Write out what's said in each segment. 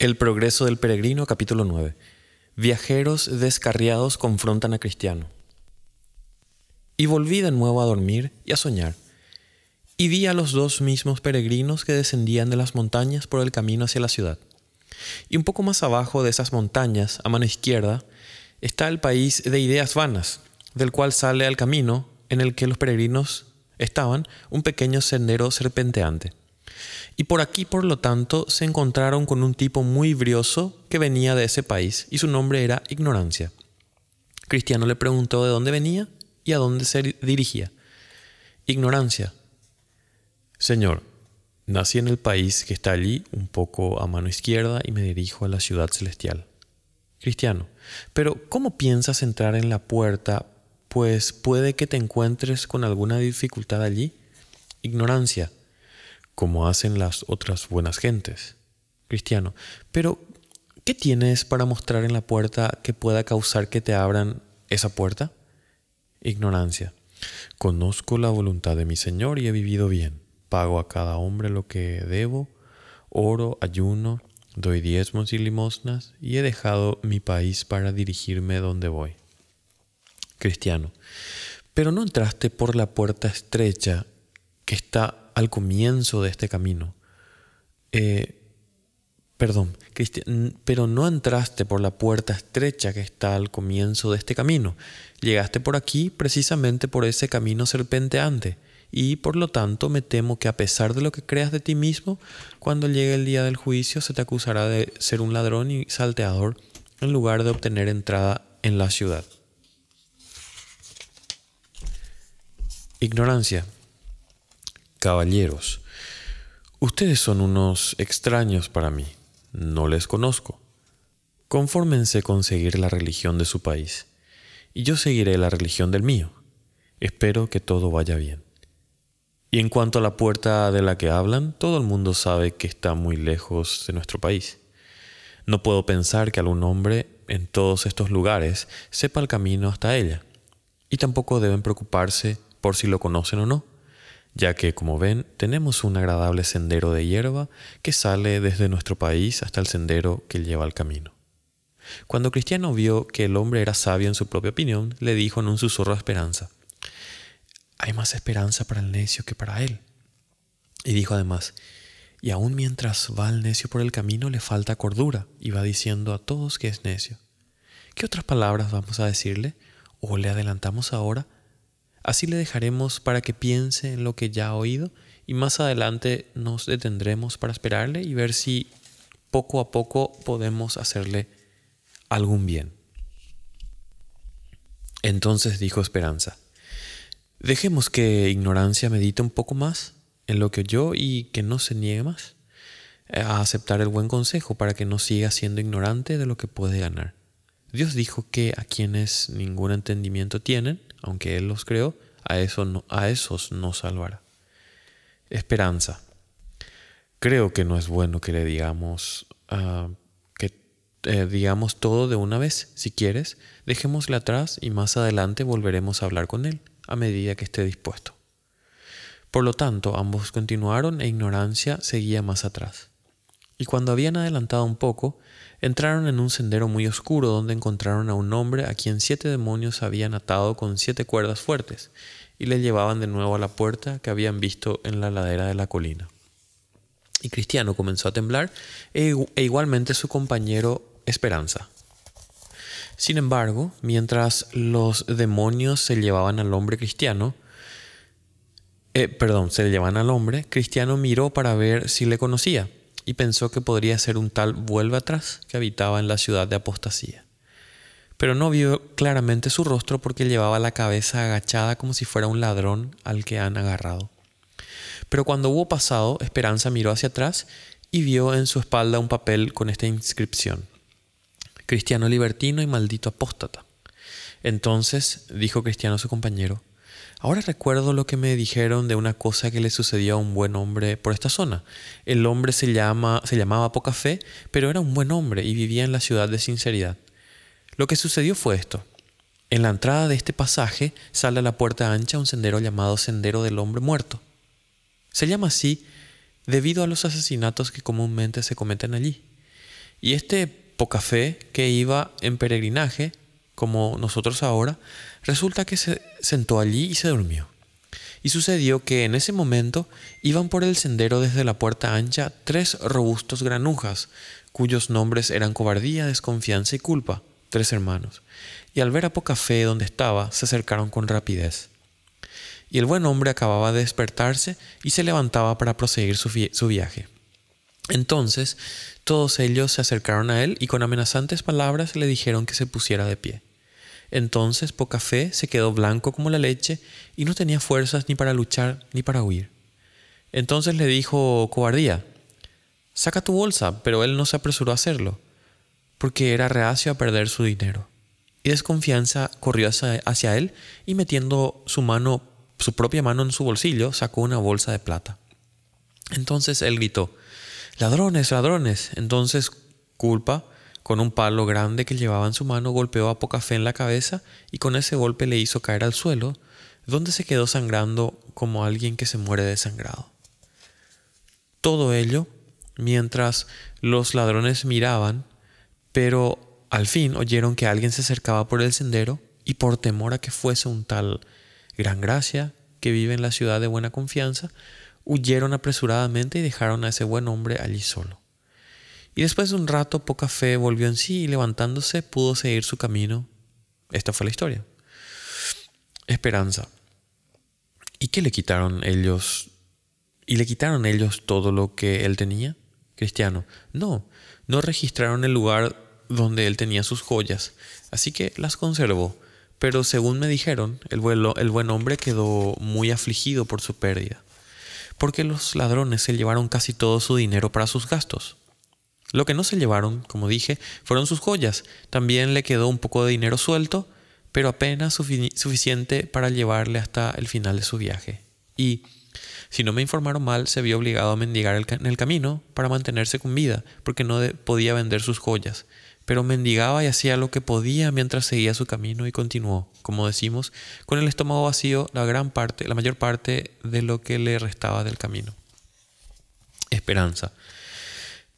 El progreso del peregrino, capítulo 9. Viajeros descarriados confrontan a Cristiano. Y volví de nuevo a dormir y a soñar. Y vi a los dos mismos peregrinos que descendían de las montañas por el camino hacia la ciudad. Y un poco más abajo de esas montañas, a mano izquierda, está el país de ideas vanas, del cual sale al camino en el que los peregrinos estaban un pequeño sendero serpenteante. Y por aquí, por lo tanto, se encontraron con un tipo muy brioso que venía de ese país y su nombre era Ignorancia. Cristiano le preguntó de dónde venía y a dónde se dirigía. Ignorancia. Señor, nací en el país que está allí, un poco a mano izquierda, y me dirijo a la ciudad celestial. Cristiano, pero ¿cómo piensas entrar en la puerta? Pues puede que te encuentres con alguna dificultad allí. Ignorancia como hacen las otras buenas gentes. Cristiano, pero ¿qué tienes para mostrar en la puerta que pueda causar que te abran esa puerta? Ignorancia. Conozco la voluntad de mi Señor y he vivido bien. Pago a cada hombre lo que debo, oro, ayuno, doy diezmos y limosnas y he dejado mi país para dirigirme donde voy. Cristiano. Pero no entraste por la puerta estrecha que está al comienzo de este camino. Eh, perdón, pero no entraste por la puerta estrecha que está al comienzo de este camino. Llegaste por aquí precisamente por ese camino serpenteante. Y por lo tanto me temo que a pesar de lo que creas de ti mismo, cuando llegue el día del juicio se te acusará de ser un ladrón y salteador en lugar de obtener entrada en la ciudad. Ignorancia. Caballeros, ustedes son unos extraños para mí, no les conozco. Confórmense con seguir la religión de su país, y yo seguiré la religión del mío. Espero que todo vaya bien. Y en cuanto a la puerta de la que hablan, todo el mundo sabe que está muy lejos de nuestro país. No puedo pensar que algún hombre en todos estos lugares sepa el camino hasta ella, y tampoco deben preocuparse por si lo conocen o no ya que, como ven, tenemos un agradable sendero de hierba que sale desde nuestro país hasta el sendero que lleva al camino. Cuando Cristiano vio que el hombre era sabio en su propia opinión, le dijo en un susurro de esperanza, hay más esperanza para el necio que para él. Y dijo además, y aun mientras va el necio por el camino le falta cordura y va diciendo a todos que es necio. ¿Qué otras palabras vamos a decirle? ¿O le adelantamos ahora? Así le dejaremos para que piense en lo que ya ha oído y más adelante nos detendremos para esperarle y ver si poco a poco podemos hacerle algún bien. Entonces dijo Esperanza, dejemos que ignorancia medite un poco más en lo que oyó y que no se niegue más a aceptar el buen consejo para que no siga siendo ignorante de lo que puede ganar. Dios dijo que a quienes ningún entendimiento tienen, aunque Él los creó, a, eso a esos no salvará. Esperanza. Creo que no es bueno que le digamos ah, que eh, digamos todo de una vez. Si quieres, dejémosle atrás y más adelante volveremos a hablar con él a medida que esté dispuesto. Por lo tanto, ambos continuaron e ignorancia seguía más atrás. Y cuando habían adelantado un poco, entraron en un sendero muy oscuro donde encontraron a un hombre a quien siete demonios habían atado con siete cuerdas fuertes y le llevaban de nuevo a la puerta que habían visto en la ladera de la colina. Y Cristiano comenzó a temblar e, e igualmente su compañero Esperanza. Sin embargo, mientras los demonios se llevaban al hombre cristiano, eh, perdón, se le llevaban al hombre, Cristiano miró para ver si le conocía y pensó que podría ser un tal vuelve atrás que habitaba en la ciudad de apostasía. Pero no vio claramente su rostro porque llevaba la cabeza agachada como si fuera un ladrón al que han agarrado. Pero cuando hubo pasado, Esperanza miró hacia atrás y vio en su espalda un papel con esta inscripción. Cristiano libertino y maldito apóstata. Entonces dijo Cristiano a su compañero, Ahora recuerdo lo que me dijeron de una cosa que le sucedió a un buen hombre por esta zona. El hombre se, llama, se llamaba Poca Fe, pero era un buen hombre y vivía en la ciudad de Sinceridad. Lo que sucedió fue esto. En la entrada de este pasaje sale a la puerta ancha un sendero llamado Sendero del Hombre Muerto. Se llama así debido a los asesinatos que comúnmente se cometen allí. Y este poca fe que iba en peregrinaje, como nosotros ahora, resulta que se sentó allí y se durmió. Y sucedió que en ese momento iban por el sendero desde la puerta ancha tres robustos granujas, cuyos nombres eran cobardía, desconfianza y culpa, tres hermanos. Y al ver a poca fe donde estaba, se acercaron con rapidez. Y el buen hombre acababa de despertarse y se levantaba para proseguir su, su viaje. Entonces todos ellos se acercaron a él y con amenazantes palabras le dijeron que se pusiera de pie. Entonces poca fe se quedó blanco como la leche y no tenía fuerzas ni para luchar ni para huir. Entonces le dijo cobardía, saca tu bolsa, pero él no se apresuró a hacerlo, porque era reacio a perder su dinero. Y desconfianza corrió hacia, hacia él y metiendo su mano, su propia mano en su bolsillo, sacó una bolsa de plata. Entonces él gritó, ladrones, ladrones. Entonces culpa con un palo grande que llevaba en su mano, golpeó a poca fe en la cabeza y con ese golpe le hizo caer al suelo, donde se quedó sangrando como alguien que se muere desangrado. Todo ello mientras los ladrones miraban, pero al fin oyeron que alguien se acercaba por el sendero y por temor a que fuese un tal gran gracia que vive en la ciudad de buena confianza, huyeron apresuradamente y dejaron a ese buen hombre allí solo. Y después de un rato, poca fe volvió en sí y levantándose pudo seguir su camino. Esta fue la historia. Esperanza. ¿Y qué le quitaron ellos? ¿Y le quitaron ellos todo lo que él tenía? Cristiano. No, no registraron el lugar donde él tenía sus joyas, así que las conservó. Pero según me dijeron, el, el buen hombre quedó muy afligido por su pérdida, porque los ladrones se llevaron casi todo su dinero para sus gastos. Lo que no se llevaron, como dije, fueron sus joyas. También le quedó un poco de dinero suelto, pero apenas suficiente para llevarle hasta el final de su viaje. Y, si no me informaron mal, se vio obligado a mendigar en el camino para mantenerse con vida, porque no podía vender sus joyas. Pero mendigaba y hacía lo que podía mientras seguía su camino y continuó, como decimos, con el estómago vacío la gran parte, la mayor parte de lo que le restaba del camino. Esperanza.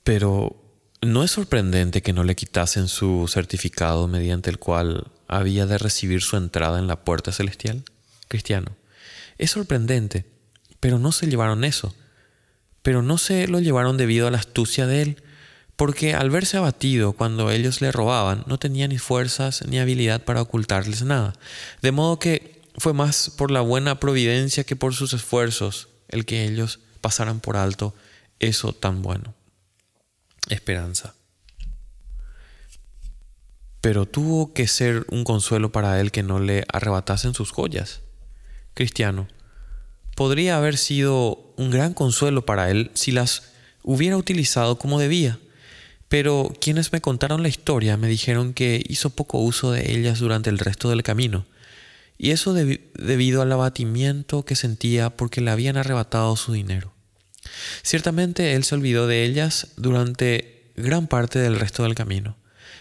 Pero no es sorprendente que no le quitasen su certificado mediante el cual había de recibir su entrada en la puerta celestial. Cristiano. Es sorprendente, pero no se llevaron eso. Pero no se lo llevaron debido a la astucia de él, porque al verse abatido cuando ellos le robaban, no tenía ni fuerzas ni habilidad para ocultarles nada. De modo que fue más por la buena providencia que por sus esfuerzos el que ellos pasaran por alto eso tan bueno esperanza. Pero tuvo que ser un consuelo para él que no le arrebatasen sus joyas. Cristiano, podría haber sido un gran consuelo para él si las hubiera utilizado como debía, pero quienes me contaron la historia me dijeron que hizo poco uso de ellas durante el resto del camino, y eso debido al abatimiento que sentía porque le habían arrebatado su dinero. Ciertamente él se olvidó de ellas durante gran parte del resto del camino.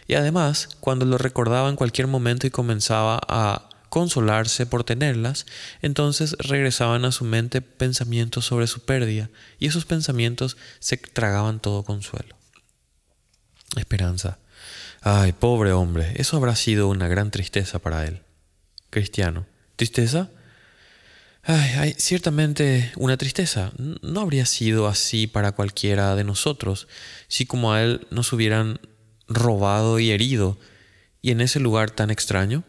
Y además, cuando lo recordaba en cualquier momento y comenzaba a consolarse por tenerlas, entonces regresaban a su mente pensamientos sobre su pérdida, y esos pensamientos se tragaban todo consuelo. Esperanza. Ay, pobre hombre, eso habrá sido una gran tristeza para él. Cristiano. ¿Tristeza? Ay, ciertamente una tristeza. No habría sido así para cualquiera de nosotros si como a él nos hubieran robado y herido y en ese lugar tan extraño.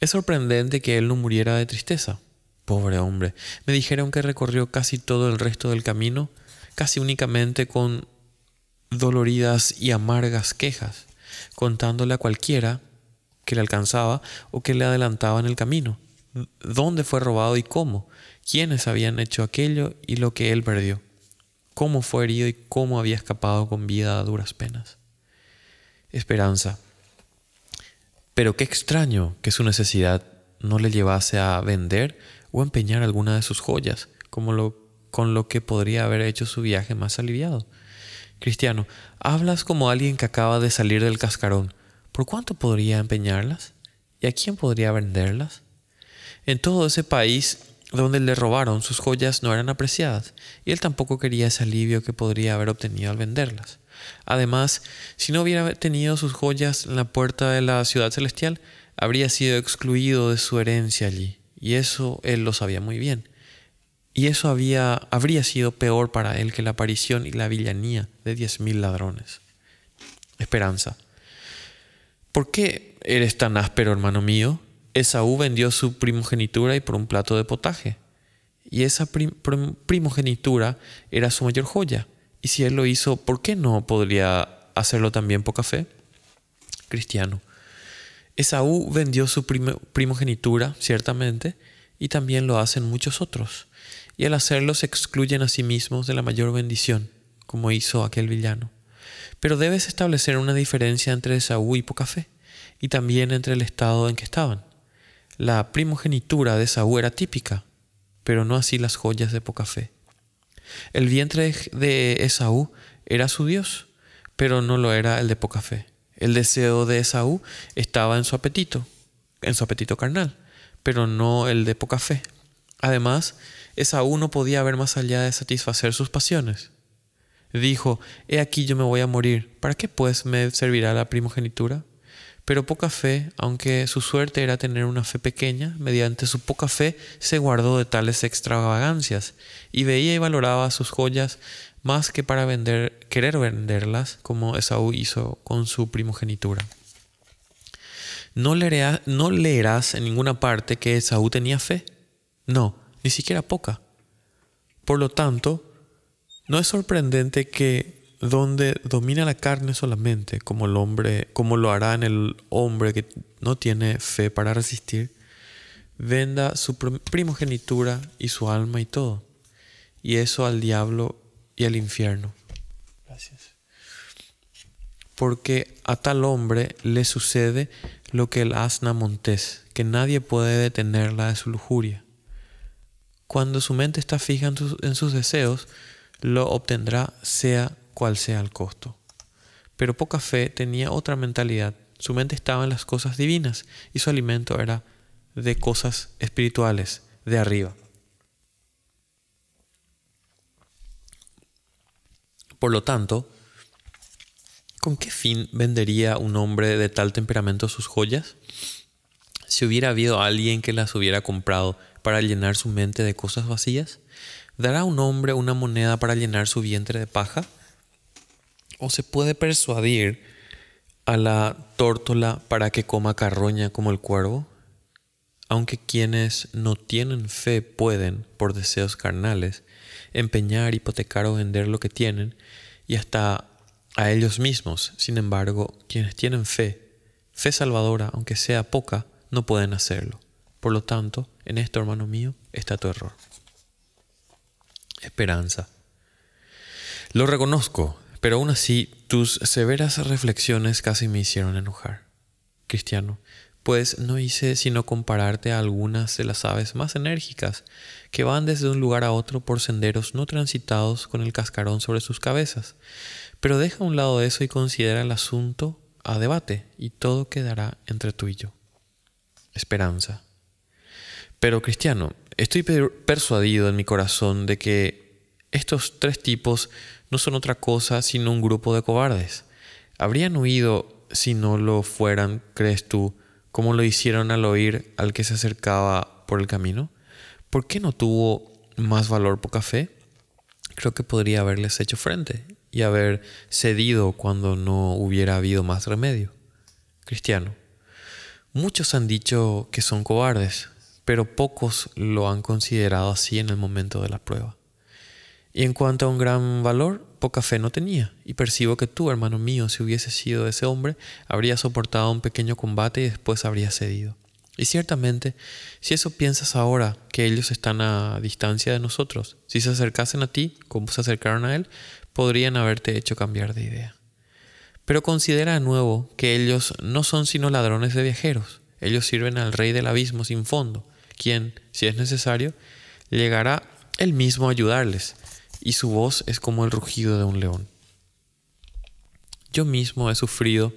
Es sorprendente que él no muriera de tristeza. Pobre hombre. Me dijeron que recorrió casi todo el resto del camino, casi únicamente con doloridas y amargas quejas, contándole a cualquiera que le alcanzaba o que le adelantaba en el camino dónde fue robado y cómo, quiénes habían hecho aquello y lo que él perdió, cómo fue herido y cómo había escapado con vida a duras penas. Esperanza. Pero qué extraño que su necesidad no le llevase a vender o empeñar alguna de sus joyas, como lo, con lo que podría haber hecho su viaje más aliviado. Cristiano, hablas como alguien que acaba de salir del cascarón. ¿Por cuánto podría empeñarlas? ¿Y a quién podría venderlas? En todo ese país donde le robaron, sus joyas no eran apreciadas, y él tampoco quería ese alivio que podría haber obtenido al venderlas. Además, si no hubiera tenido sus joyas en la puerta de la ciudad celestial, habría sido excluido de su herencia allí, y eso él lo sabía muy bien. Y eso había, habría sido peor para él que la aparición y la villanía de diez mil ladrones. Esperanza. ¿Por qué eres tan áspero, hermano mío? Esaú vendió su primogenitura y por un plato de potaje. Y esa primogenitura era su mayor joya. Y si él lo hizo, ¿por qué no podría hacerlo también por café? Cristiano. Esaú vendió su primogenitura, ciertamente, y también lo hacen muchos otros. Y al hacerlo se excluyen a sí mismos de la mayor bendición, como hizo aquel villano. Pero debes establecer una diferencia entre Esaú y Pocafé, y también entre el estado en que estaban. La primogenitura de Esaú era típica, pero no así las joyas de Pocafé. El vientre de Esaú era su Dios, pero no lo era el de Pocafé. El deseo de Esaú estaba en su apetito, en su apetito carnal, pero no el de poca fe. Además, Esaú no podía ver más allá de satisfacer sus pasiones. Dijo, He aquí yo me voy a morir, ¿para qué pues me servirá la primogenitura? Pero poca fe, aunque su suerte era tener una fe pequeña, mediante su poca fe se guardó de tales extravagancias, y veía y valoraba sus joyas más que para vender, querer venderlas, como Esaú hizo con su primogenitura. No no leerás en ninguna parte que Esaú tenía fe. No, ni siquiera poca. Por lo tanto, no es sorprendente que donde domina la carne solamente, como el hombre, como lo hará en el hombre que no tiene fe para resistir, venda su primogenitura y su alma y todo. Y eso al diablo y al infierno. Gracias. Porque a tal hombre le sucede lo que el asna montés, que nadie puede detenerla de su lujuria. Cuando su mente está fija en sus, en sus deseos, lo obtendrá sea cual sea el costo. Pero poca fe tenía otra mentalidad. Su mente estaba en las cosas divinas y su alimento era de cosas espirituales, de arriba. Por lo tanto, ¿con qué fin vendería un hombre de tal temperamento sus joyas? Si hubiera habido alguien que las hubiera comprado para llenar su mente de cosas vacías, ¿dará un hombre una moneda para llenar su vientre de paja? ¿O se puede persuadir a la tórtola para que coma carroña como el cuervo? Aunque quienes no tienen fe pueden, por deseos carnales, empeñar, hipotecar o vender lo que tienen y hasta a ellos mismos. Sin embargo, quienes tienen fe, fe salvadora, aunque sea poca, no pueden hacerlo. Por lo tanto, en esto, hermano mío, está tu error. Esperanza. Lo reconozco, pero aún así tus severas reflexiones casi me hicieron enojar. Cristiano, pues no hice sino compararte a algunas de las aves más enérgicas que van desde un lugar a otro por senderos no transitados con el cascarón sobre sus cabezas. Pero deja a un lado eso y considera el asunto a debate y todo quedará entre tú y yo. Esperanza. Pero cristiano, estoy persuadido en mi corazón de que estos tres tipos no son otra cosa sino un grupo de cobardes. ¿Habrían huido si no lo fueran, crees tú, como lo hicieron al oír al que se acercaba por el camino? ¿Por qué no tuvo más valor poca fe? Creo que podría haberles hecho frente y haber cedido cuando no hubiera habido más remedio. Cristiano. Muchos han dicho que son cobardes, pero pocos lo han considerado así en el momento de la prueba. Y en cuanto a un gran valor, poca fe no tenía, y percibo que tú, hermano mío, si hubiese sido ese hombre, habría soportado un pequeño combate y después habría cedido. Y ciertamente, si eso piensas ahora, que ellos están a distancia de nosotros, si se acercasen a ti, como se acercaron a él, podrían haberte hecho cambiar de idea. Pero considera de nuevo que ellos no son sino ladrones de viajeros. Ellos sirven al rey del abismo sin fondo, quien, si es necesario, llegará él mismo a ayudarles y su voz es como el rugido de un león. Yo mismo he sufrido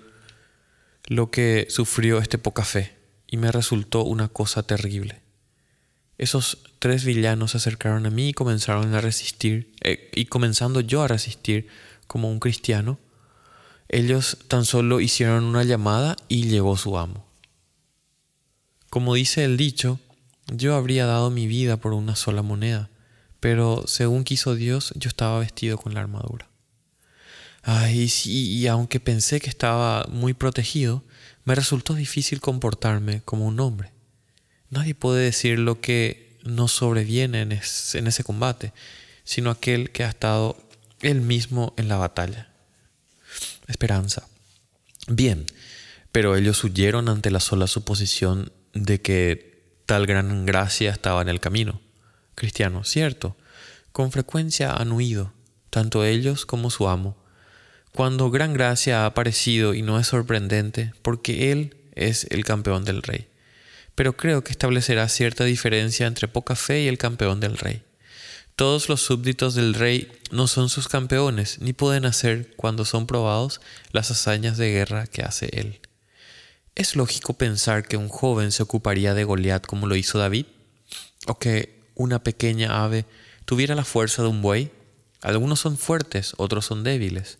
lo que sufrió este poca fe y me resultó una cosa terrible. Esos tres villanos se acercaron a mí y comenzaron a resistir, eh, y comenzando yo a resistir como un cristiano, Ellos tan solo hicieron una llamada y llegó su amo. Como dice el dicho, yo habría dado mi vida por una sola moneda, pero según quiso Dios, yo estaba vestido con la armadura. Ay, y aunque pensé que estaba muy protegido, me resultó difícil comportarme como un hombre. Nadie puede decir lo que nos sobreviene en, en ese combate, sino aquel que ha estado él mismo en la batalla. Esperanza. Bien, pero ellos huyeron ante la sola suposición de que tal gran gracia estaba en el camino. Cristiano, cierto, con frecuencia han huido, tanto ellos como su amo, cuando gran gracia ha aparecido y no es sorprendente porque Él es el campeón del rey. Pero creo que establecerá cierta diferencia entre poca fe y el campeón del rey. Todos los súbditos del rey no son sus campeones, ni pueden hacer, cuando son probados, las hazañas de guerra que hace Él. ¿Es lógico pensar que un joven se ocuparía de Goliat como lo hizo David? ¿O que una pequeña ave tuviera la fuerza de un buey? Algunos son fuertes, otros son débiles.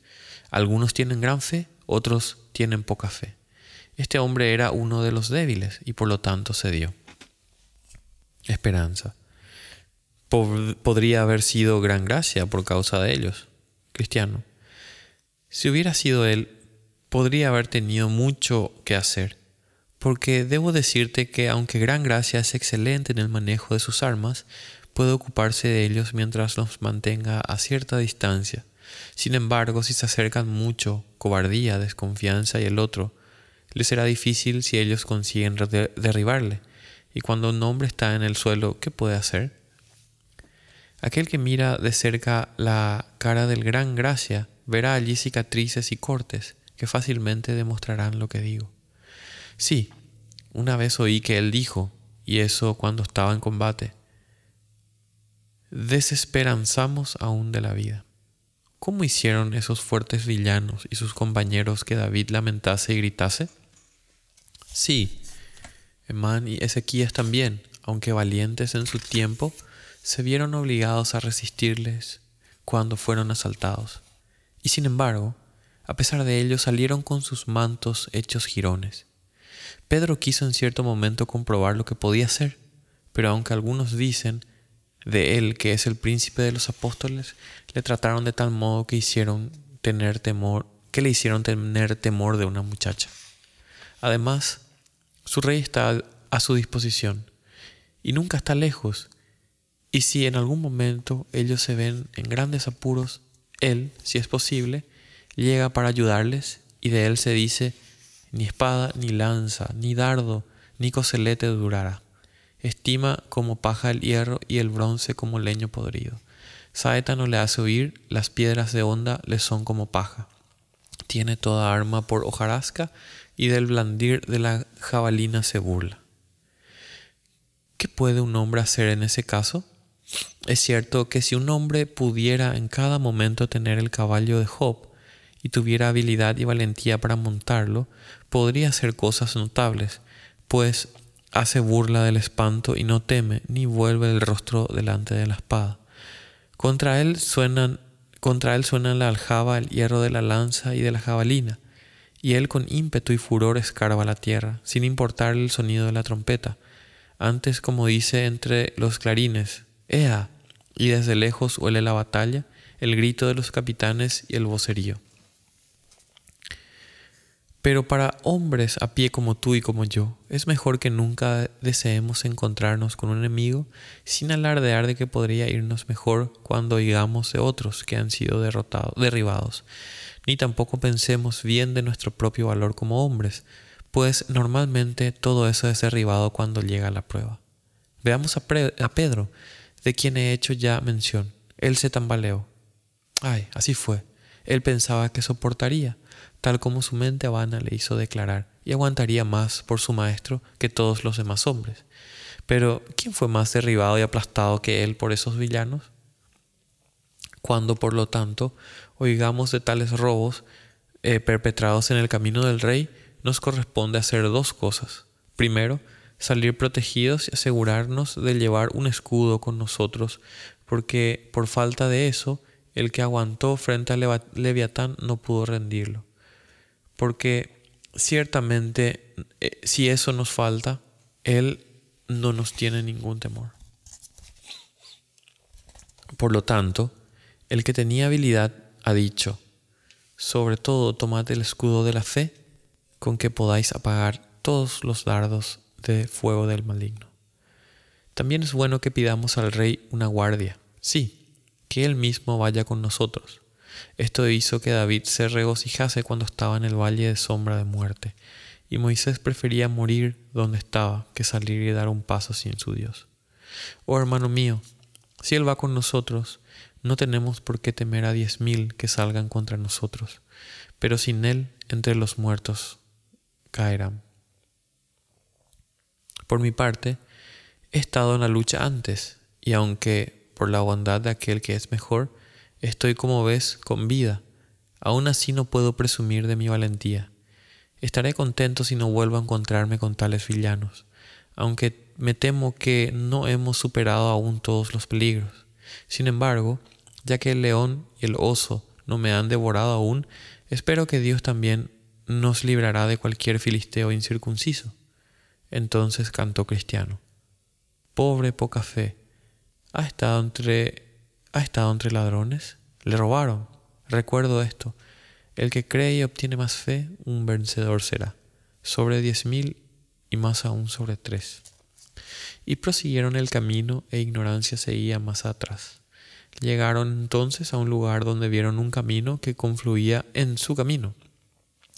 Algunos tienen gran fe, otros tienen poca fe. Este hombre era uno de los débiles y por lo tanto cedió. Esperanza. podría haber sido gran gracia por causa de ellos. Cristiano. Si hubiera sido él, podría haber tenido mucho que hacer, porque debo decirte que aunque Gran Gracia es excelente en el manejo de sus armas, puede ocuparse de ellos mientras los mantenga a cierta distancia. Sin embargo, si se acercan mucho, cobardía, desconfianza y el otro, le será difícil si ellos consiguen derribarle. Y cuando un hombre está en el suelo, ¿qué puede hacer? Aquel que mira de cerca la cara del gran gracia verá allí cicatrices y cortes, que fácilmente demostrarán lo que digo. Sí, una vez oí que él dijo, y eso cuando estaba en combate, desesperanzamos aún de la vida. ¿Cómo hicieron esos fuertes villanos y sus compañeros que David lamentase y gritase? Sí, Emán y Ezequías también, aunque valientes en su tiempo, se vieron obligados a resistirles cuando fueron asaltados. Y sin embargo, a pesar de ello, salieron con sus mantos hechos jirones. Pedro quiso en cierto momento comprobar lo que podía hacer, pero aunque algunos dicen de él que es el príncipe de los apóstoles, le trataron de tal modo que hicieron tener temor, que le hicieron tener temor de una muchacha. Además, su rey está a su disposición y nunca está lejos, y si en algún momento ellos se ven en grandes apuros, él, si es posible, llega para ayudarles y de él se dice, ni espada, ni lanza, ni dardo, ni coselete durará. Estima como paja el hierro y el bronce como leño podrido. Saeta no le hace huir, las piedras de onda le son como paja. Tiene toda arma por hojarasca y del blandir de la jabalina se burla. ¿Qué puede un hombre hacer en ese caso? Es cierto que si un hombre pudiera en cada momento tener el caballo de Job, y tuviera habilidad y valentía para montarlo, podría hacer cosas notables, pues hace burla del espanto y no teme, ni vuelve el rostro delante de la espada. Contra él suenan, contra él suenan la aljaba, el hierro de la lanza y de la jabalina, y él con ímpetu y furor escarba la tierra, sin importarle el sonido de la trompeta. Antes, como dice entre los clarines, ¡Ea! Y desde lejos huele la batalla, el grito de los capitanes y el vocerío. Pero para hombres a pie como tú y como yo, es mejor que nunca deseemos encontrarnos con un enemigo sin alardear de que podría irnos mejor cuando oigamos de otros que han sido derrotados, derribados, ni tampoco pensemos bien de nuestro propio valor como hombres, pues normalmente todo eso es derribado cuando llega la prueba. Veamos a, a Pedro, de quien he hecho ya mención. Él se tambaleó. Ay, así fue. Él pensaba que soportaría tal como su mente vana le hizo declarar, y aguantaría más por su maestro que todos los demás hombres. Pero, ¿quién fue más derribado y aplastado que él por esos villanos? Cuando, por lo tanto, oigamos de tales robos eh, perpetrados en el camino del rey, nos corresponde hacer dos cosas. Primero, salir protegidos y asegurarnos de llevar un escudo con nosotros, porque por falta de eso, el que aguantó frente al Leviatán no pudo rendirlo. porque ciertamente eh, si eso nos falta, Él no nos tiene ningún temor. Por lo tanto, el que tenía habilidad ha dicho, sobre todo tomad el escudo de la fe, con que podáis apagar todos los dardos de fuego del maligno. También es bueno que pidamos al rey una guardia, sí, que él mismo vaya con nosotros. Esto hizo que David se regocijase cuando estaba en el valle de sombra de muerte, y Moisés prefería morir donde estaba que salir y dar un paso sin su Dios. Oh hermano mío, si Él va con nosotros, no tenemos por qué temer a diez mil que salgan contra nosotros, pero sin Él entre los muertos caerán. Por mi parte, he estado en la lucha antes, y aunque por la bondad de aquel que es mejor, estoy como ves con vida, aún así no puedo presumir de mi valentía. Estaré contento si no vuelvo a encontrarme con tales villanos, aunque me temo que no hemos superado aún todos los peligros. Sin embargo, ya que el león y el oso no me han devorado aún, espero que Dios también nos librará de cualquier filisteo incircunciso. Entonces cantó Cristiano. Pobre poca fe. ¿Ha estado entre, ha estado entre ladrones? Le robaron. Recuerdo esto. El que cree y obtiene más fe, un vencedor será. Sobre diez mil y más aún sobre tres. Y prosiguieron el camino e ignorancia seguía más atrás. Llegaron entonces a un lugar donde vieron un camino que confluía en su camino,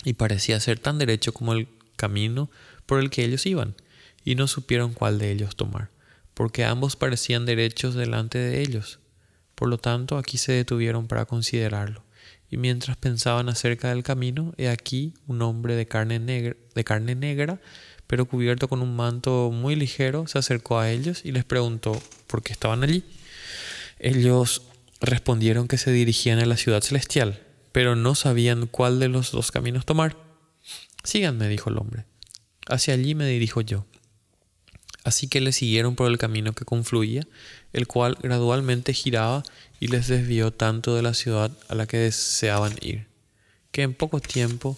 y parecía ser tan derecho como el camino por el que ellos iban, y no supieron cuál de ellos tomar, porque ambos parecían derechos delante de ellos. Por lo tanto, aquí se detuvieron para considerarlo, y mientras pensaban acerca del camino, he aquí un hombre de carne negra, de carne negra pero cubierto con un manto muy ligero, se acercó a ellos y les preguntó por qué estaban allí. Ellos respondieron que se dirigían a la ciudad celestial, pero no sabían cuál de los dos caminos tomar. Síganme, dijo el hombre. Hacia allí me dirijo yo. Así que le siguieron por el camino que confluía, el cual gradualmente giraba y les desvió tanto de la ciudad a la que deseaban ir, que en poco tiempo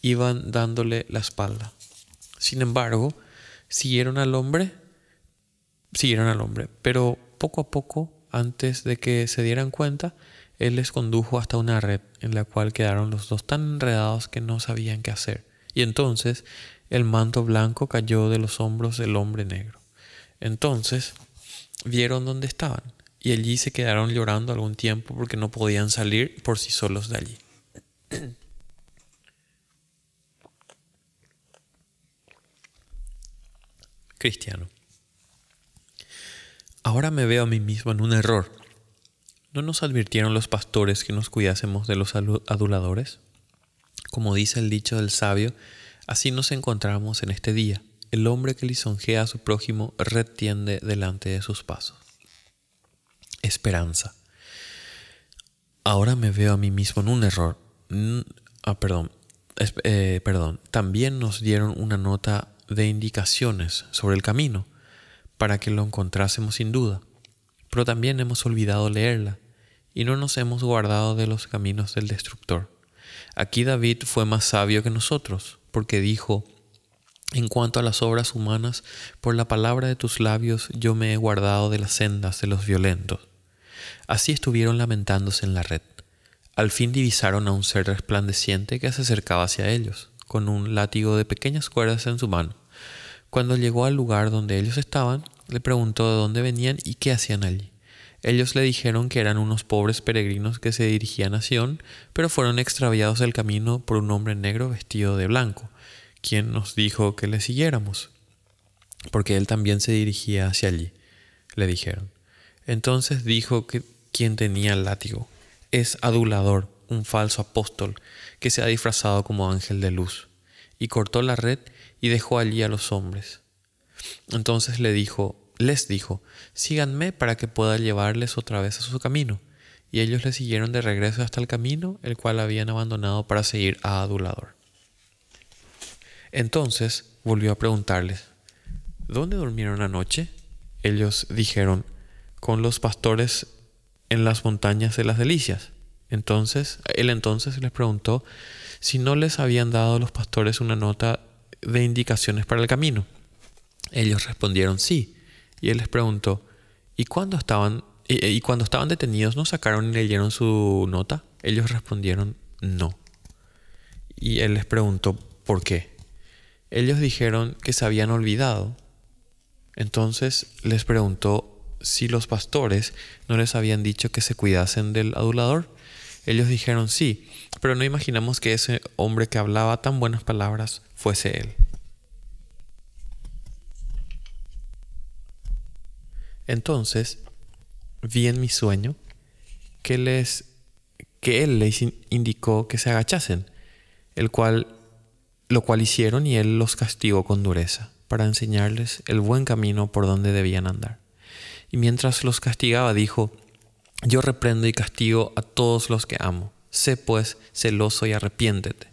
iban dándole la espalda. Sin embargo, siguieron al hombre, siguieron al hombre, pero poco a poco, antes de que se dieran cuenta, él les condujo hasta una red en la cual quedaron los dos tan enredados que no sabían qué hacer. Y entonces el manto blanco cayó de los hombros del hombre negro. Entonces vieron dónde estaban y allí se quedaron llorando algún tiempo porque no podían salir por sí solos de allí. cristiano. Ahora me veo a mí mismo en un error. ¿No nos advirtieron los pastores que nos cuidásemos de los aduladores? Como dice el dicho del sabio, así nos encontramos en este día. El hombre que lisonjea a su prójimo retiende delante de sus pasos. Esperanza. Ahora me veo a mí mismo en un error. Ah, perdón. Eh, perdón. También nos dieron una nota de indicaciones sobre el camino para que lo encontrásemos sin duda, pero también hemos olvidado leerla y no nos hemos guardado de los caminos del destructor. Aquí David fue más sabio que nosotros, porque dijo, en cuanto a las obras humanas, por la palabra de tus labios yo me he guardado de las sendas de los violentos. Así estuvieron lamentándose en la red. Al fin divisaron a un ser resplandeciente que se acercaba hacia ellos con un látigo de pequeñas cuerdas en su mano. Cuando llegó al lugar donde ellos estaban, le preguntó de dónde venían y qué hacían allí. Ellos le dijeron que eran unos pobres peregrinos que se dirigían a Sion, pero fueron extraviados del camino por un hombre negro vestido de blanco, quien nos dijo que le siguiéramos, porque él también se dirigía hacia allí, le dijeron. Entonces dijo que quien tenía el látigo es adulador, un falso apóstol que se ha disfrazado como ángel de luz, y cortó la red y dejó allí a los hombres. Entonces le dijo, les dijo, síganme para que pueda llevarles otra vez a su camino. Y ellos le siguieron de regreso hasta el camino, el cual habían abandonado para seguir a Adulador. Entonces volvió a preguntarles, ¿dónde durmieron anoche? Ellos dijeron, con los pastores en las montañas de las delicias. Entonces, él entonces les preguntó si no les habían dado los pastores una nota de indicaciones para el camino. Ellos respondieron sí, y él les preguntó, ¿y cuando estaban, y, cuando estaban detenidos no sacaron y leyeron su nota? Ellos respondieron no. Y él les preguntó, ¿por qué? Ellos dijeron que se habían olvidado. Entonces les preguntó si los pastores no les habían dicho que se cuidasen del adulador. Ellos dijeron sí, pero no imaginamos que ese hombre que hablaba tan buenas palabras fuese él. Entonces vi en mi sueño que les que él les indicó que se agachasen, el cual lo cual hicieron y él los castigó con dureza para enseñarles el buen camino por donde debían andar. Y mientras los castigaba dijo, yo reprendo y castigo a todos los que amo. Sé pues celoso y arrepiéntete.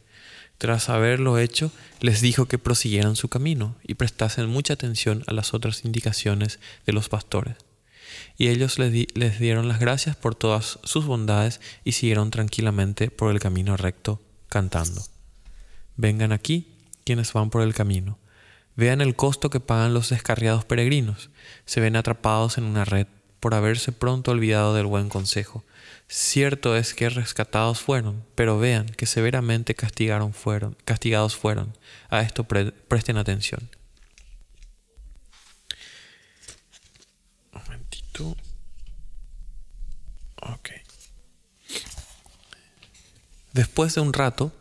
Tras haberlo hecho, les dijo que prosiguieran su camino y prestasen mucha atención a las otras indicaciones de los pastores. Y ellos les, les dieron las gracias por todas sus bondades y siguieron tranquilamente por el camino recto, cantando. Vengan aquí quienes van por el camino. Vean el costo que pagan los descarriados peregrinos. Se ven atrapados en una red por haberse pronto olvidado del buen consejo. Cierto es que rescatados fueron, pero vean que severamente castigaron fueron, castigados fueron. A esto presten atención. Un momentito. Ok. Después de un rato,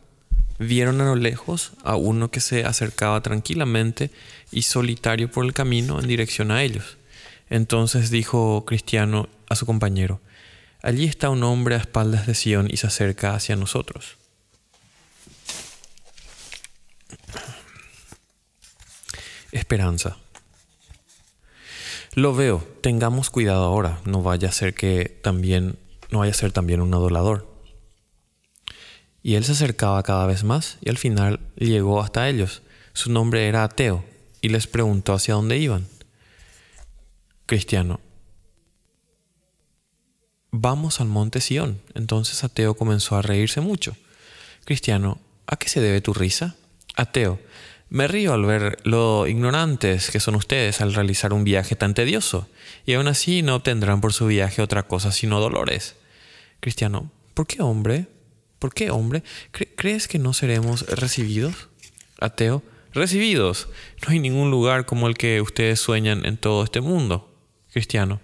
vieron a lo lejos a uno que se acercaba tranquilamente y solitario por el camino en dirección a ellos. Entonces dijo Cristiano a su compañero, Allí está un hombre a espaldas de Sion y se acerca hacia nosotros. Esperanza. Lo veo, tengamos cuidado ahora, no vaya a ser que también no vaya a ser también un adolador. Y él se acercaba cada vez más y al final llegó hasta ellos. Su nombre era Ateo y les preguntó hacia dónde iban. Cristiano. Vamos al monte Sión. Entonces Ateo comenzó a reírse mucho. Cristiano, ¿a qué se debe tu risa? Ateo, me río al ver lo ignorantes que son ustedes al realizar un viaje tan tedioso, y aún así no obtendrán por su viaje otra cosa sino dolores. Cristiano, ¿por qué hombre? ¿Por qué, hombre? ¿Crees que no seremos recibidos? Ateo, recibidos. No hay ningún lugar como el que ustedes sueñan en todo este mundo. Cristiano,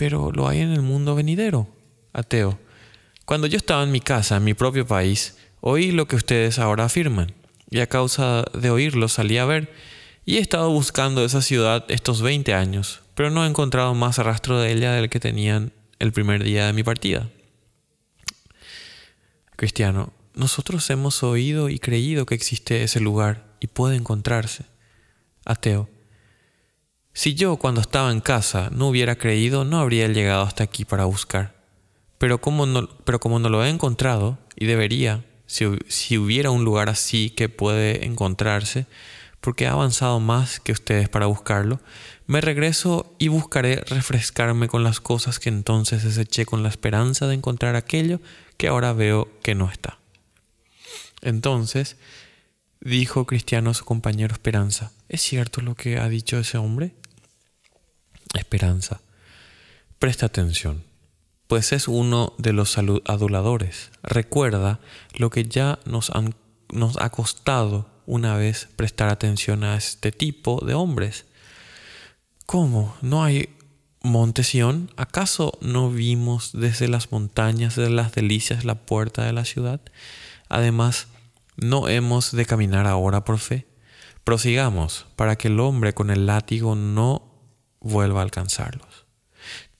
pero lo hay en el mundo venidero. Ateo, cuando yo estaba en mi casa, en mi propio país, oí lo que ustedes ahora afirman, y a causa de oírlo salí a ver, y he estado buscando esa ciudad estos 20 años, pero no he encontrado más rastro de ella del que tenían el primer día de mi partida. Cristiano, nosotros hemos oído y creído que existe ese lugar y puede encontrarse. Ateo, si yo cuando estaba en casa no hubiera creído, no habría llegado hasta aquí para buscar. Pero como no, pero como no lo he encontrado, y debería, si, si hubiera un lugar así que puede encontrarse, porque he avanzado más que ustedes para buscarlo, me regreso y buscaré refrescarme con las cosas que entonces deseché con la esperanza de encontrar aquello que ahora veo que no está. Entonces, dijo Cristiano a su compañero Esperanza, ¿es cierto lo que ha dicho ese hombre? Esperanza, presta atención, pues es uno de los aduladores. Recuerda lo que ya nos, nos ha costado una vez prestar atención a este tipo de hombres. ¿Cómo? ¿No hay Monte Sión, ¿acaso no vimos desde las montañas de las delicias la puerta de la ciudad? Además, ¿no hemos de caminar ahora por fe? Prosigamos para que el hombre con el látigo no vuelva a alcanzarlos.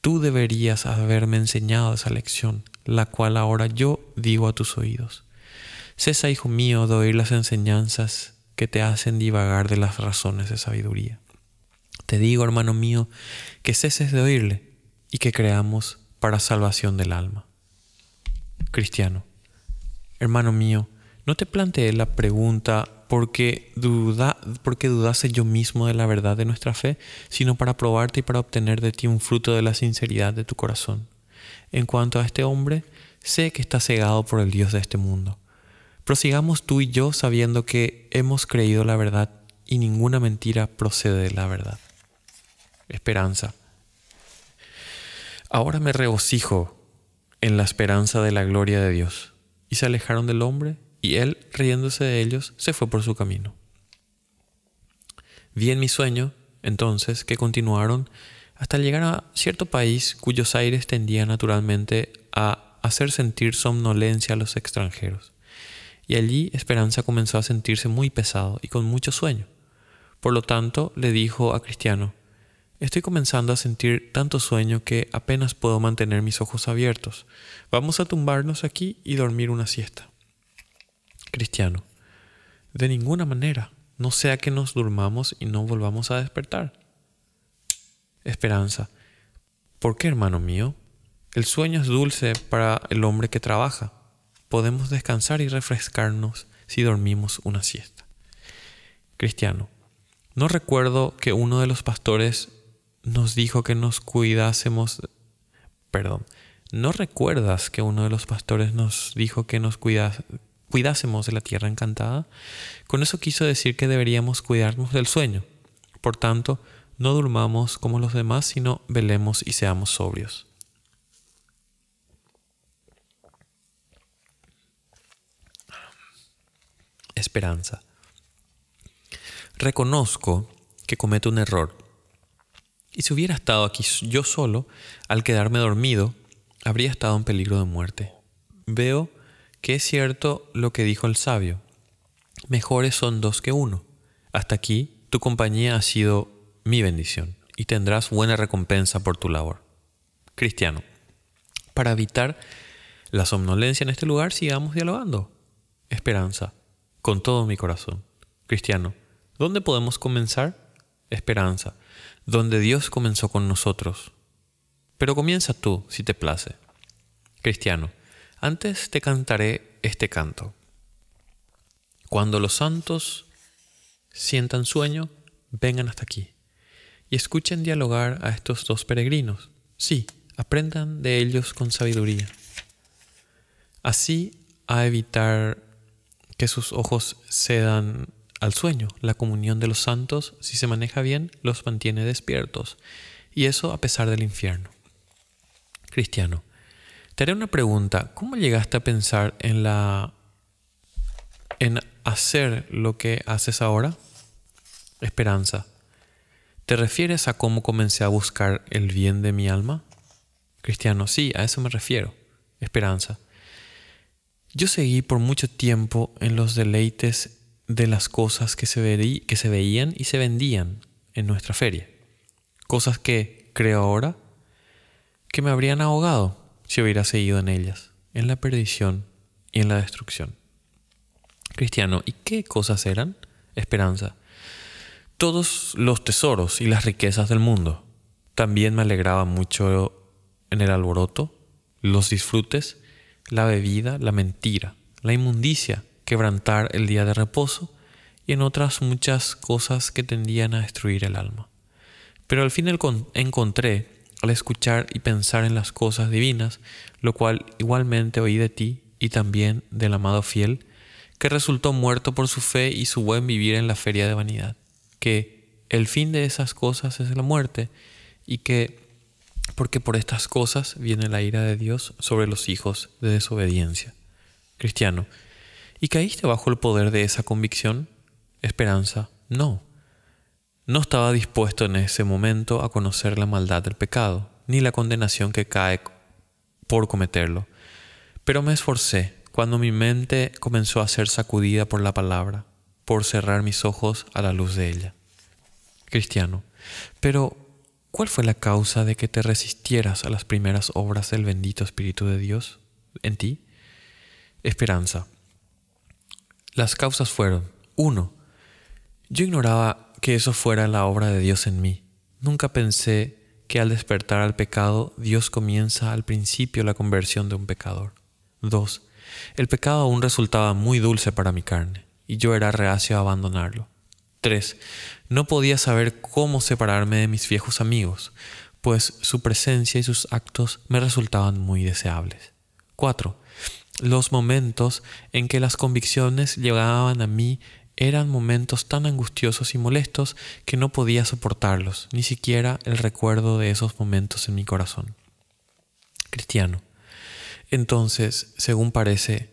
Tú deberías haberme enseñado esa lección, la cual ahora yo digo a tus oídos. Cesa, hijo mío, de oír las enseñanzas que te hacen divagar de las razones de sabiduría. Te digo, hermano mío, que ceses de oírle y que creamos para salvación del alma. Cristiano, hermano mío, no te planteé la pregunta porque, duda, porque dudase yo mismo de la verdad de nuestra fe, sino para probarte y para obtener de ti un fruto de la sinceridad de tu corazón. En cuanto a este hombre, sé que está cegado por el Dios de este mundo Prosigamos tú y yo sabiendo que hemos creído la verdad y ninguna mentira procede de la verdad. Esperanza. Ahora me regocijo en la esperanza de la gloria de Dios. Y se alejaron del hombre, y él, riéndose de ellos, se fue por su camino. Vi en mi sueño, entonces, que continuaron hasta llegar a cierto país cuyos aires tendían naturalmente a hacer sentir somnolencia a los extranjeros. Y allí Esperanza comenzó a sentirse muy pesado y con mucho sueño. Por lo tanto, le dijo a Cristiano, Estoy comenzando a sentir tanto sueño que apenas puedo mantener mis ojos abiertos. Vamos a tumbarnos aquí y dormir una siesta. Cristiano, de ninguna manera, no sea que nos durmamos y no volvamos a despertar. Esperanza, ¿por qué, hermano mío? El sueño es dulce para el hombre que trabaja. Podemos descansar y refrescarnos si dormimos una siesta. Cristiano, no recuerdo que uno de los pastores nos dijo que nos cuidásemos, perdón, ¿no recuerdas que uno de los pastores nos dijo que nos cuidásemos de la tierra encantada? Con eso quiso decir que deberíamos cuidarnos del sueño. Por tanto, no durmamos como los demás, sino velemos y seamos sobrios. Esperanza. Reconozco que cometo un error y si hubiera estado aquí yo solo, al quedarme dormido, habría estado en peligro de muerte. Veo que es cierto lo que dijo el sabio. Mejores son dos que uno. Hasta aquí tu compañía ha sido mi bendición y tendrás buena recompensa por tu labor. Cristiano, para evitar la somnolencia en este lugar, sigamos dialogando. Esperanza, con todo mi corazón. Cristiano, ¿dónde podemos comenzar? Esperanza, donde Dios comenzó con nosotros. Pero comienza tú, si te place. Cristiano, antes te cantaré este canto. Cuando los santos sientan sueño, vengan hasta aquí y escuchen dialogar a estos dos peregrinos. Sí, aprendan de ellos con sabiduría. Así a evitar que sus ojos cedan al sueño. La comunión de los santos, si se maneja bien, los mantiene despiertos. Y eso a pesar del infierno. Cristiano, te haré una pregunta. ¿Cómo llegaste a pensar en la en hacer lo que haces ahora? Esperanza. ¿Te refieres a cómo comencé a buscar el bien de mi alma? Cristiano, sí, a eso me refiero. Esperanza. Yo seguí por mucho tiempo en los deleites de las cosas que se, que se veían y se vendían en nuestra feria. Cosas que, creo ahora, que me habrían ahogado si hubiera seguido en ellas, en la perdición y en la destrucción. Cristiano, ¿y qué cosas eran? Esperanza. Todos los tesoros y las riquezas del mundo. También me alegraba mucho en el alboroto, los disfrutes, la bebida, la mentira, la inmundicia, quebrantar el día de reposo y en otras muchas cosas que tendían a destruir el alma. Pero al fin encontré, al escuchar y pensar en las cosas divinas, lo cual igualmente oí de ti y también del amado fiel, que resultó muerto por su fe y su buen vivir en la feria de vanidad, que el fin de esas cosas es la muerte y que porque por estas cosas viene la ira de Dios sobre los hijos de desobediencia. Cristiano, ¿Y caíste bajo el poder de esa convicción? Esperanza, no. No estaba dispuesto en ese momento a conocer la maldad del pecado, ni la condenación que cae por cometerlo. Pero me esforcé cuando mi mente comenzó a ser sacudida por la palabra, por cerrar mis ojos a la luz de ella. Cristiano, pero ¿cuál fue la causa de que te resistieras a las primeras obras del bendito Espíritu de Dios en ti? Esperanza, las causas fueron, uno, yo ignoraba que eso fuera la obra de Dios en mí. Nunca pensé que al despertar al pecado, Dios comienza al principio la conversión de un pecador. 2. El pecado aún resultaba muy dulce para mi carne, y yo era reacio a abandonarlo. 3. No podía saber cómo separarme de mis viejos amigos, pues su presencia y sus actos me resultaban muy deseables. 4. los momentos en que las convicciones llegaban a mí eran momentos tan angustiosos y molestos que no podía soportarlos, ni siquiera el recuerdo de esos momentos en mi corazón. Cristiano. Entonces, según parece,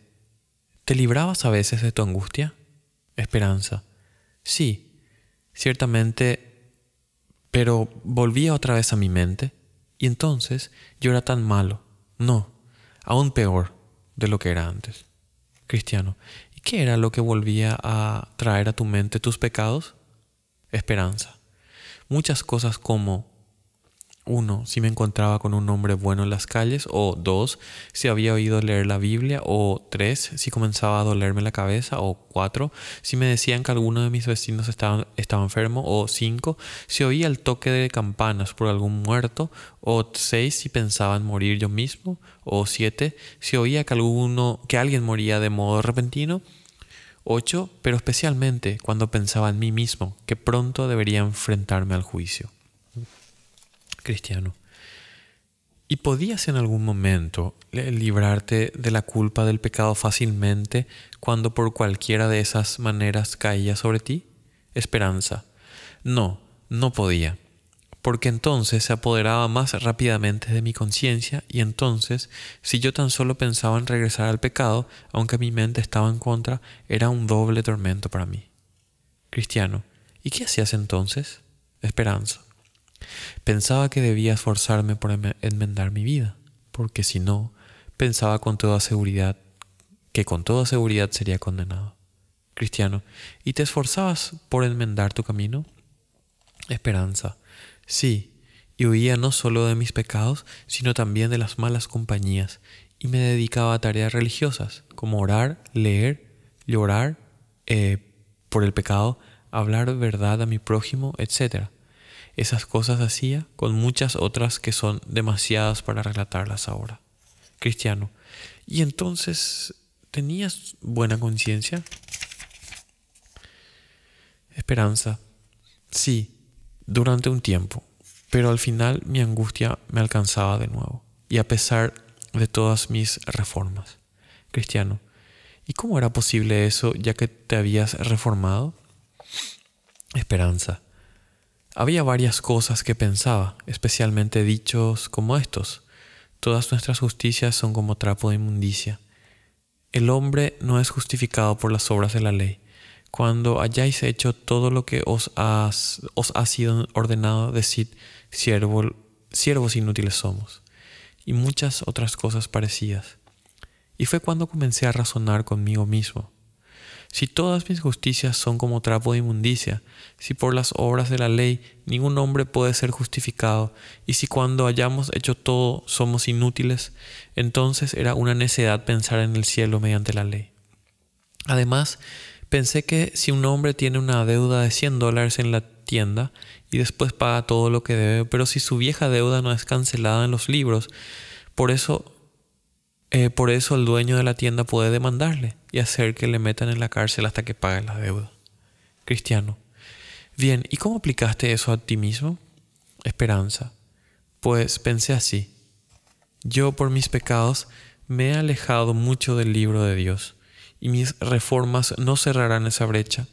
¿te librabas a veces de tu angustia? Esperanza. Sí, ciertamente, pero volvía otra vez a mi mente y entonces yo era tan malo. No, aún peor de lo que era antes. Cristiano, ¿y qué era lo que volvía a traer a tu mente tus pecados? Esperanza. Muchas cosas como uno, si me encontraba con un hombre bueno en las calles, o dos, si había oído leer la Biblia, o tres, si comenzaba a dolerme la cabeza, o cuatro, si me decían que alguno de mis vecinos estaba, estaba enfermo, o cinco, si oía el toque de campanas por algún muerto, o seis, si pensaba en morir yo mismo, o siete, si oía que, alguno, que alguien moría de modo repentino, ocho, pero especialmente cuando pensaba en mí mismo, que pronto debería enfrentarme al juicio cristiano. ¿Y podías en algún momento librarte de la culpa del pecado fácilmente cuando por cualquiera de esas maneras caía sobre ti? Esperanza. No, no podía, porque entonces se apoderaba más rápidamente de mi conciencia y entonces, si yo tan solo pensaba en regresar al pecado, aunque mi mente estaba en contra, era un doble tormento para mí. Cristiano. ¿Y qué hacías entonces? Esperanza. Pensaba que debía esforzarme por enmendar mi vida, porque si no, pensaba con toda seguridad que con toda seguridad sería condenado. Cristiano, ¿y te esforzabas por enmendar tu camino? Esperanza, sí, y huía no solo de mis pecados, sino también de las malas compañías, y me dedicaba a tareas religiosas, como orar, leer, llorar eh, por el pecado, hablar verdad a mi prójimo, etc. Esas cosas hacía con muchas otras que son demasiadas para relatarlas ahora. Cristiano. ¿Y entonces tenías buena conciencia? Esperanza. Sí, durante un tiempo, pero al final mi angustia me alcanzaba de nuevo, y a pesar de todas mis reformas. Cristiano. ¿Y cómo era posible eso ya que te habías reformado? Esperanza. Había varias cosas que pensaba, especialmente dichos como estos. Todas nuestras justicias son como trapo de inmundicia. El hombre no es justificado por las obras de la ley. Cuando hayáis hecho todo lo que os, os ha sido ordenado, decid, siervo, siervos inútiles somos, y muchas otras cosas parecidas. Y fue cuando comencé a razonar conmigo mismo. Si todas mis justicias son como trapo de inmundicia, si por las obras de la ley ningún hombre puede ser justificado, y si cuando hayamos hecho todo somos inútiles, entonces era una necedad pensar en el cielo mediante la ley. Además, pensé que si un hombre tiene una deuda de 100 dólares en la tienda y después paga todo lo que debe, pero si su vieja deuda no es cancelada en los libros, por eso eh, por eso el dueño de la tienda puede demandarle y hacer que le metan en la cárcel hasta que pague la deuda. Cristiano. Bien, ¿y cómo aplicaste eso a ti mismo? Esperanza. Pues pensé así. Yo por mis pecados me he alejado mucho del libro de Dios y mis reformas no cerrarán esa brecha.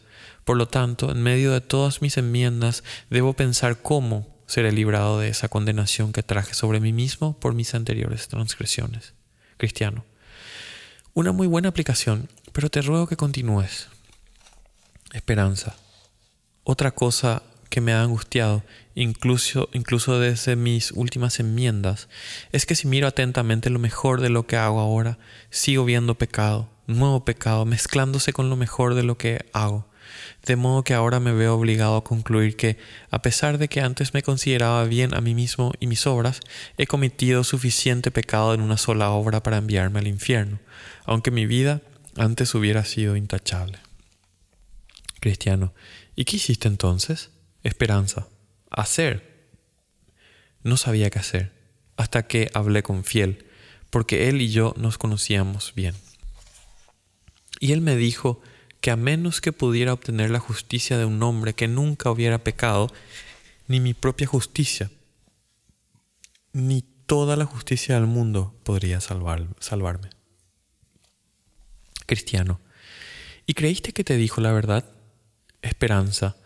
Por lo tanto, en medio de todas mis enmiendas, debo pensar cómo seré librado de esa condenación que traje sobre mí mismo por mis anteriores transgresiones cristiano. Una muy buena aplicación, pero te ruego que continúes. Esperanza. Otra cosa que me ha angustiado, incluso, incluso desde mis últimas enmiendas, es que si miro atentamente lo mejor de lo que hago ahora, sigo viendo pecado, nuevo pecado, mezclándose con lo mejor de lo que hago. De modo que ahora me veo obligado a concluir que, a pesar de que antes me consideraba bien a mí mismo y mis obras, he cometido suficiente pecado en una sola obra para enviarme al infierno, aunque mi vida antes hubiera sido intachable. Cristiano, ¿y qué hiciste entonces? Esperanza. Hacer. No sabía qué hacer, hasta que hablé con Fiel, porque él y yo nos conocíamos bien. Y él me dijo que a menos que pudiera obtener la justicia de un hombre que nunca hubiera pecado, ni mi propia justicia, ni toda la justicia del mundo podría salvar, salvarme. Cristiano. ¿Y creíste que te dijo la verdad? Esperanza.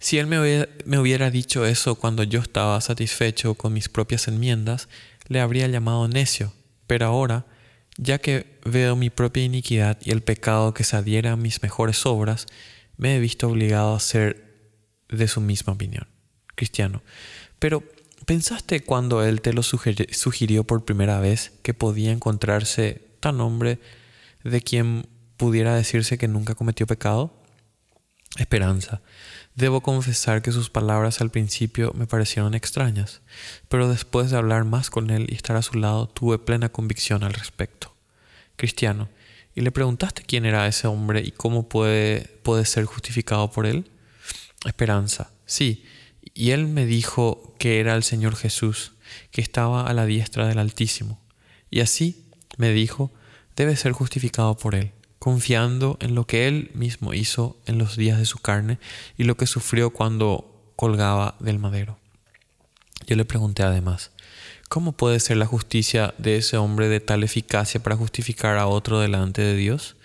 Si él me me hubiera, dicho eso cuando yo estaba satisfecho con mis propias enmiendas, le habría llamado necio. Pero ahora, ya que veo mi propia iniquidad y el pecado que se adhiere a mis mejores obras, me he visto obligado a ser de su misma opinión. Cristiano. Pero, ¿pensaste cuando él te lo sugirió por primera vez que podía encontrarse tan hombre de quien pudiera decirse que nunca cometió pecado? Esperanza. Debo confesar que sus palabras al principio me parecieron extrañas, pero después de hablar más con él y estar a su lado tuve plena convicción al respecto. Cristiano, ¿y le preguntaste quién era ese hombre y cómo puede, puede ser justificado por él? Esperanza, sí, y él me dijo que era el Señor Jesús, que estaba a la diestra del Altísimo, y así, me dijo, debe ser justificado por él confiando en lo que Él mismo hizo en los días de su carne y lo que sufrió cuando colgaba del madero. Yo le pregunté además, ¿cómo puede ser la justicia de ese hombre de tal eficacia para justificar a otro delante de Dios?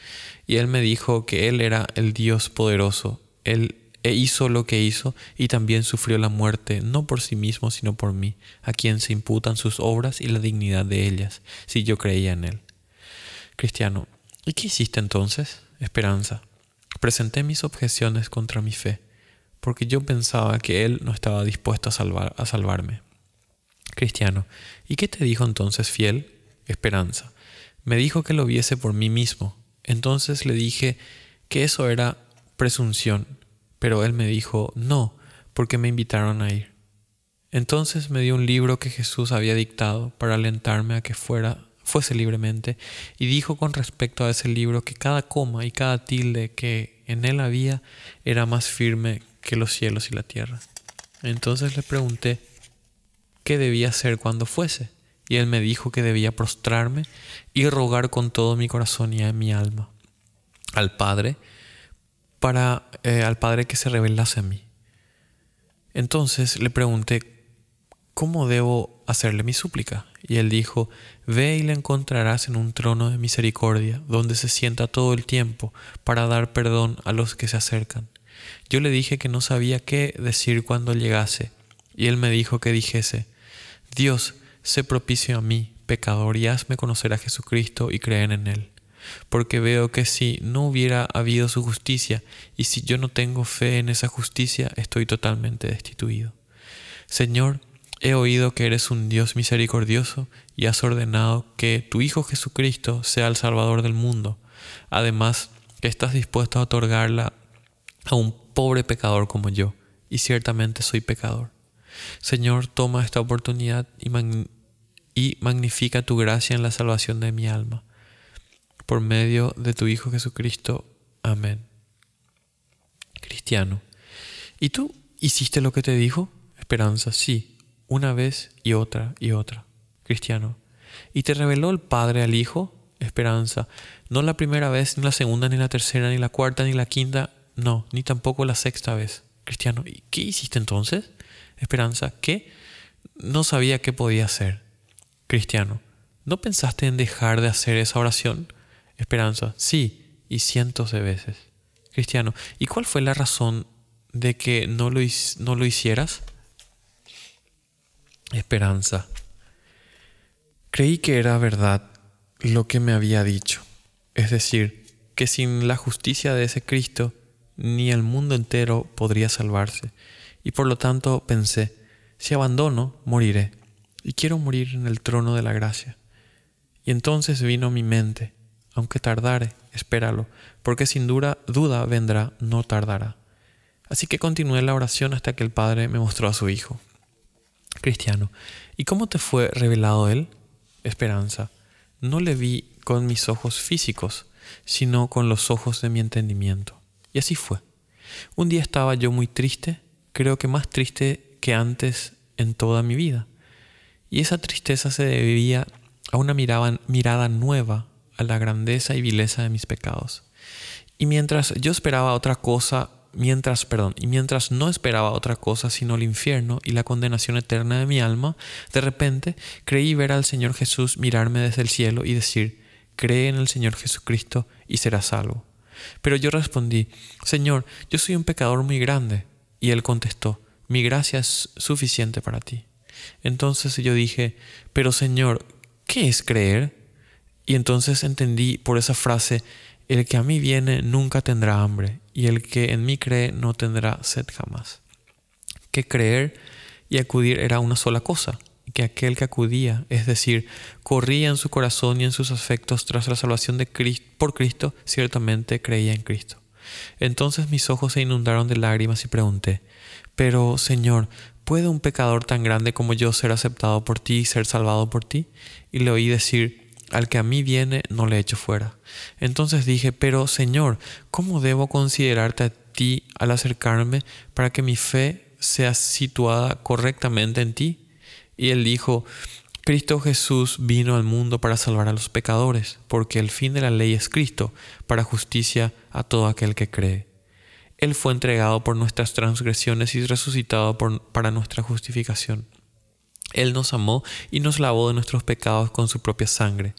Y Él me dijo que Él era el Dios poderoso, Él e hizo lo que hizo y también sufrió la muerte, no por sí mismo, sino por mí, a quien se imputan sus obras y la dignidad de ellas, si yo creía en Él. Cristiano, ¿Y qué hiciste entonces? Esperanza. Presenté mis objeciones contra mi fe, porque yo pensaba que Él no estaba dispuesto a, salvar, a salvarme. Cristiano. ¿Y qué te dijo entonces fiel? Esperanza. Me dijo que lo viese por mí mismo. Entonces le dije que eso era presunción, pero él me dijo no, porque me invitaron a ir. Entonces me dio un libro que Jesús había dictado para alentarme a que fuera fuese libremente, y dijo con respecto a ese libro que cada coma y cada tilde que en él había era más firme que los cielos y la tierra. Entonces le pregunté qué debía hacer cuando fuese, y él me dijo que debía prostrarme y rogar con todo mi corazón y mi alma al Padre, para eh, al Padre que se revelase a mí. Entonces le pregunté ¿cómo debo hacerle mi súplica? Y él dijo, Ve y le encontrarás en un trono de misericordia, donde se sienta todo el tiempo para dar perdón a los que se acercan. Yo le dije que no sabía qué decir cuando llegase, y él me dijo que dijese, Dios, sé propicio a mí, pecador, y hazme conocer a Jesucristo y creer en él. Porque veo que si no hubiera habido su justicia, y si yo no tengo fe en esa justicia, estoy totalmente destituido. Señor, He oído que eres un Dios misericordioso y has ordenado que tu Hijo Jesucristo sea el Salvador del mundo. Además, que estás dispuesto a otorgarla a un pobre pecador como yo, y ciertamente soy pecador. Señor, toma esta oportunidad y, y magnifica tu gracia en la salvación de mi alma. Por medio de tu Hijo Jesucristo. Amén. Cristiano. ¿Y tú hiciste lo que te dijo? Esperanza, sí una vez y otra y otra. Cristiano. Y te reveló el Padre al Hijo, esperanza. No la primera vez, ni la segunda, ni la tercera, ni la cuarta, ni la quinta, no, ni tampoco la sexta vez. Cristiano. ¿Y qué hiciste entonces? Esperanza. ¿Qué? No sabía qué podía hacer. Cristiano. ¿No pensaste en dejar de hacer esa oración? Esperanza. Sí, y cientos de veces. Cristiano. ¿Y cuál fue la razón de que no lo, no lo hicieras? Esperanza. Creí que era verdad lo que me había dicho, es decir, que sin la justicia de ese Cristo ni el mundo entero podría salvarse, y por lo tanto pensé, si abandono, moriré, y quiero morir en el trono de la gracia. Y entonces vino a mi mente, aunque tardare, espéralo, porque sin duda, duda vendrá, no tardará. Así que continué la oración hasta que el Padre me mostró a su Hijo cristiano. ¿Y cómo te fue revelado Él? Esperanza. No le vi con mis ojos físicos, sino con los ojos de mi entendimiento. Y así fue. Un día estaba yo muy triste, creo que más triste que antes en toda mi vida. Y esa tristeza se debía a una mirada, mirada nueva a la grandeza y vileza de mis pecados. Y mientras yo esperaba otra cosa mientras, perdón, y mientras no esperaba otra cosa sino el infierno y la condenación eterna de mi alma, de repente creí ver al Señor Jesús mirarme desde el cielo y decir, cree en el Señor Jesucristo y serás salvo. Pero yo respondí, Señor, yo soy un pecador muy grande. Y él contestó, mi gracia es suficiente para ti. Entonces yo dije, pero Señor, ¿qué es creer? Y entonces entendí por esa frase, el que a mí viene nunca tendrá hambre, y el que en mí cree no tendrá sed jamás. Que creer y acudir era una sola cosa, que aquel que acudía, es decir, corría en su corazón y en sus afectos tras la salvación de Cristo, por Cristo, ciertamente creía en Cristo. Entonces mis ojos se inundaron de lágrimas y pregunté, pero Señor, ¿puede un pecador tan grande como yo ser aceptado por ti y ser salvado por ti? Y le oí decir, al que a mí viene no le echo fuera. Entonces dije, pero Señor, ¿cómo debo considerarte a ti al acercarme para que mi fe sea situada correctamente en ti? Y él dijo, Cristo Jesús vino al mundo para salvar a los pecadores, porque el fin de la ley es Cristo, para justicia a todo aquel que cree. Él fue entregado por nuestras transgresiones y resucitado para nuestra justificación. Él nos amó y nos lavó de nuestros pecados con su propia sangre.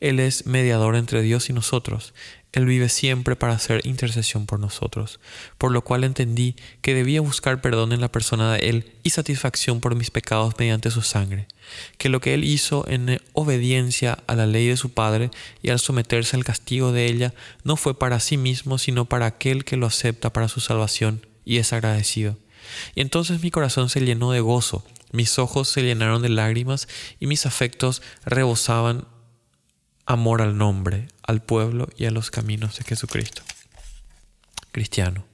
Él es mediador entre Dios y nosotros. Él vive siempre para hacer intercesión por nosotros, por lo cual entendí que debía buscar perdón en la persona de Él y satisfacción por mis pecados mediante su sangre, que lo que Él hizo en obediencia a la ley de su Padre y al someterse al castigo de ella no fue para sí mismo, sino para aquel que lo acepta para su salvación y es agradecido. Y entonces mi corazón se llenó de gozo, mis ojos se llenaron de lágrimas y mis afectos rebosaban amor al nombre, al pueblo y a los caminos de Jesucristo. Cristiano.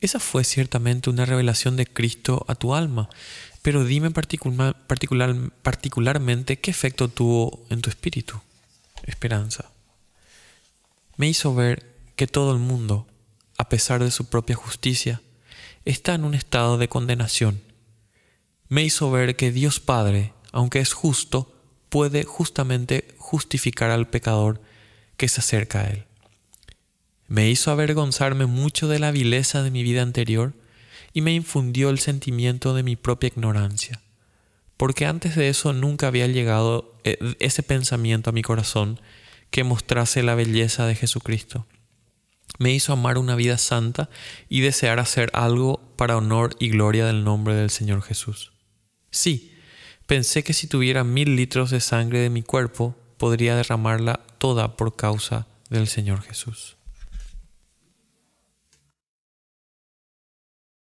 Esa fue ciertamente una revelación de Cristo a tu alma, pero dime particular, particularmente qué efecto tuvo en tu espíritu. Esperanza. Me hizo ver que todo el mundo, a pesar de su propia justicia, está en un estado de condenación. Me hizo ver que Dios Padre, aunque es justo, puede justamente justificar al pecador que se acerca a Él. Me hizo avergonzarme mucho de la vileza de mi vida anterior y me infundió el sentimiento de mi propia ignorancia, porque antes de eso nunca había llegado eh, ese pensamiento a mi corazón que mostrase la belleza de Jesucristo. Me hizo amar una vida santa y desear hacer algo para honor y gloria del nombre del Señor Jesús. Sí, Pensé que si tuviera mil litros de sangre de mi cuerpo, podría derramarla toda por causa del Señor Jesús.